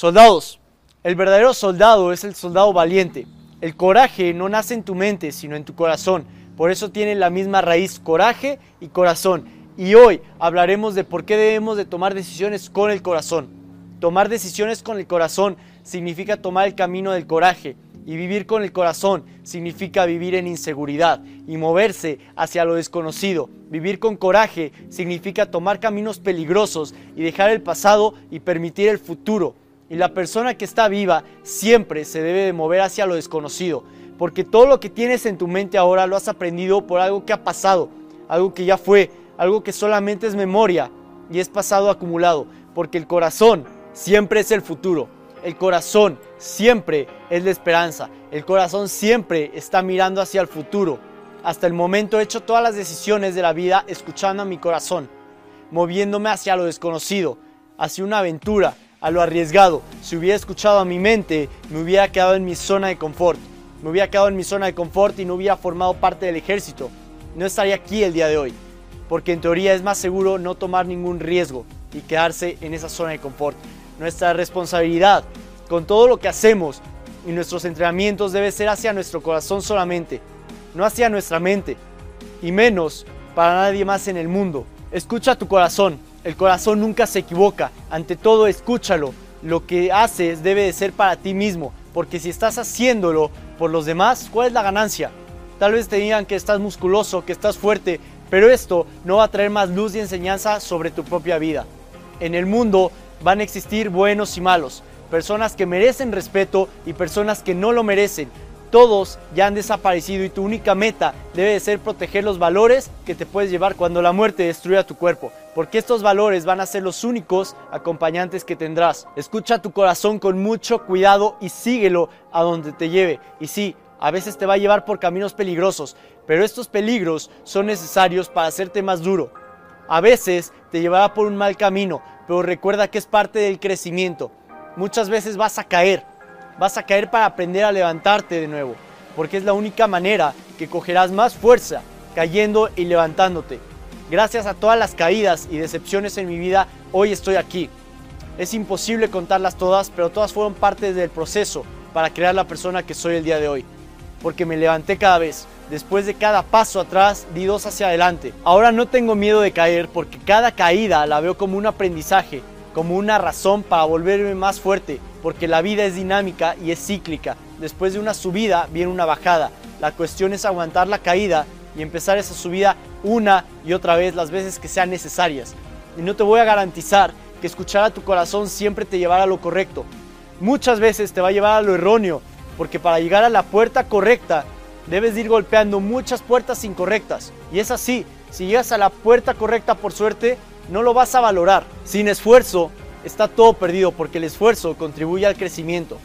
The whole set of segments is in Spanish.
Soldados, el verdadero soldado es el soldado valiente. El coraje no nace en tu mente, sino en tu corazón. Por eso tiene la misma raíz coraje y corazón. Y hoy hablaremos de por qué debemos de tomar decisiones con el corazón. Tomar decisiones con el corazón significa tomar el camino del coraje. Y vivir con el corazón significa vivir en inseguridad y moverse hacia lo desconocido. Vivir con coraje significa tomar caminos peligrosos y dejar el pasado y permitir el futuro. Y la persona que está viva siempre se debe de mover hacia lo desconocido, porque todo lo que tienes en tu mente ahora lo has aprendido por algo que ha pasado, algo que ya fue, algo que solamente es memoria y es pasado acumulado, porque el corazón siempre es el futuro. El corazón siempre es la esperanza. El corazón siempre está mirando hacia el futuro. Hasta el momento he hecho todas las decisiones de la vida escuchando a mi corazón, moviéndome hacia lo desconocido, hacia una aventura, a lo arriesgado. Si hubiera escuchado a mi mente, me hubiera quedado en mi zona de confort. Me hubiera quedado en mi zona de confort y no hubiera formado parte del ejército. No estaría aquí el día de hoy. Porque en teoría es más seguro no tomar ningún riesgo y quedarse en esa zona de confort. Nuestra responsabilidad con todo lo que hacemos y nuestros entrenamientos debe ser hacia nuestro corazón solamente, no hacia nuestra mente, y menos para nadie más en el mundo. Escucha tu corazón, el corazón nunca se equivoca. Ante todo, escúchalo. Lo que haces debe de ser para ti mismo, porque si estás haciéndolo por los demás, ¿cuál es la ganancia? Tal vez te digan que estás musculoso, que estás fuerte, pero esto no va a traer más luz y enseñanza sobre tu propia vida. En el mundo van a existir buenos y malos, personas que merecen respeto y personas que no lo merecen, todos ya han desaparecido y tu única meta debe de ser proteger los valores que te puedes llevar cuando la muerte destruya tu cuerpo, porque estos valores van a ser los únicos acompañantes que tendrás. Escucha tu corazón con mucho cuidado y síguelo a donde te lleve. Y sí, a veces te va a llevar por caminos peligrosos, pero estos peligros son necesarios para hacerte más duro. A veces te llevará por un mal camino, pero recuerda que es parte del crecimiento. Muchas veces vas a caer, vas a caer para aprender a levantarte de nuevo, porque es la única manera que cogerás más fuerza cayendo y levantándote. Gracias a todas las caídas y decepciones en mi vida, hoy estoy aquí. Es imposible contarlas todas, pero todas fueron parte del proceso para crear la persona que soy el día de hoy. Porque me levanté cada vez. Después de cada paso atrás, di dos hacia adelante. Ahora no tengo miedo de caer porque cada caída la veo como un aprendizaje, como una razón para volverme más fuerte porque la vida es dinámica y es cíclica. Después de una subida viene una bajada. La cuestión es aguantar la caída y empezar esa subida una y otra vez las veces que sean necesarias. Y no te voy a garantizar que escuchar a tu corazón siempre te llevará a lo correcto. Muchas veces te va a llevar a lo erróneo, porque para llegar a la puerta correcta debes ir golpeando muchas puertas incorrectas. Y es así, si llegas a la puerta correcta por suerte, no lo vas a valorar. Sin esfuerzo, está todo perdido porque el esfuerzo contribuye al crecimiento.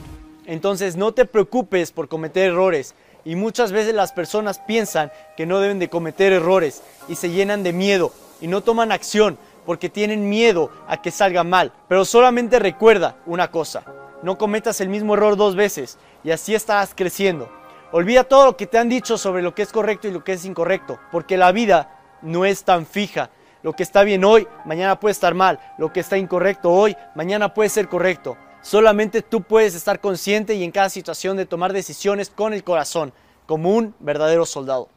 Entonces no te preocupes por cometer errores y muchas veces las personas piensan que no deben de cometer errores y se llenan de miedo y no toman acción porque tienen miedo a que salga mal. Pero solamente recuerda una cosa, no cometas el mismo error dos veces y así estarás creciendo. Olvida todo lo que te han dicho sobre lo que es correcto y lo que es incorrecto, porque la vida no es tan fija lo que está bien hoy, mañana puede estar mal. Lo que está incorrecto hoy, mañana puede ser correcto. Solamente tú puedes estar consciente y en cada situación de tomar decisiones con el corazón, como un verdadero soldado.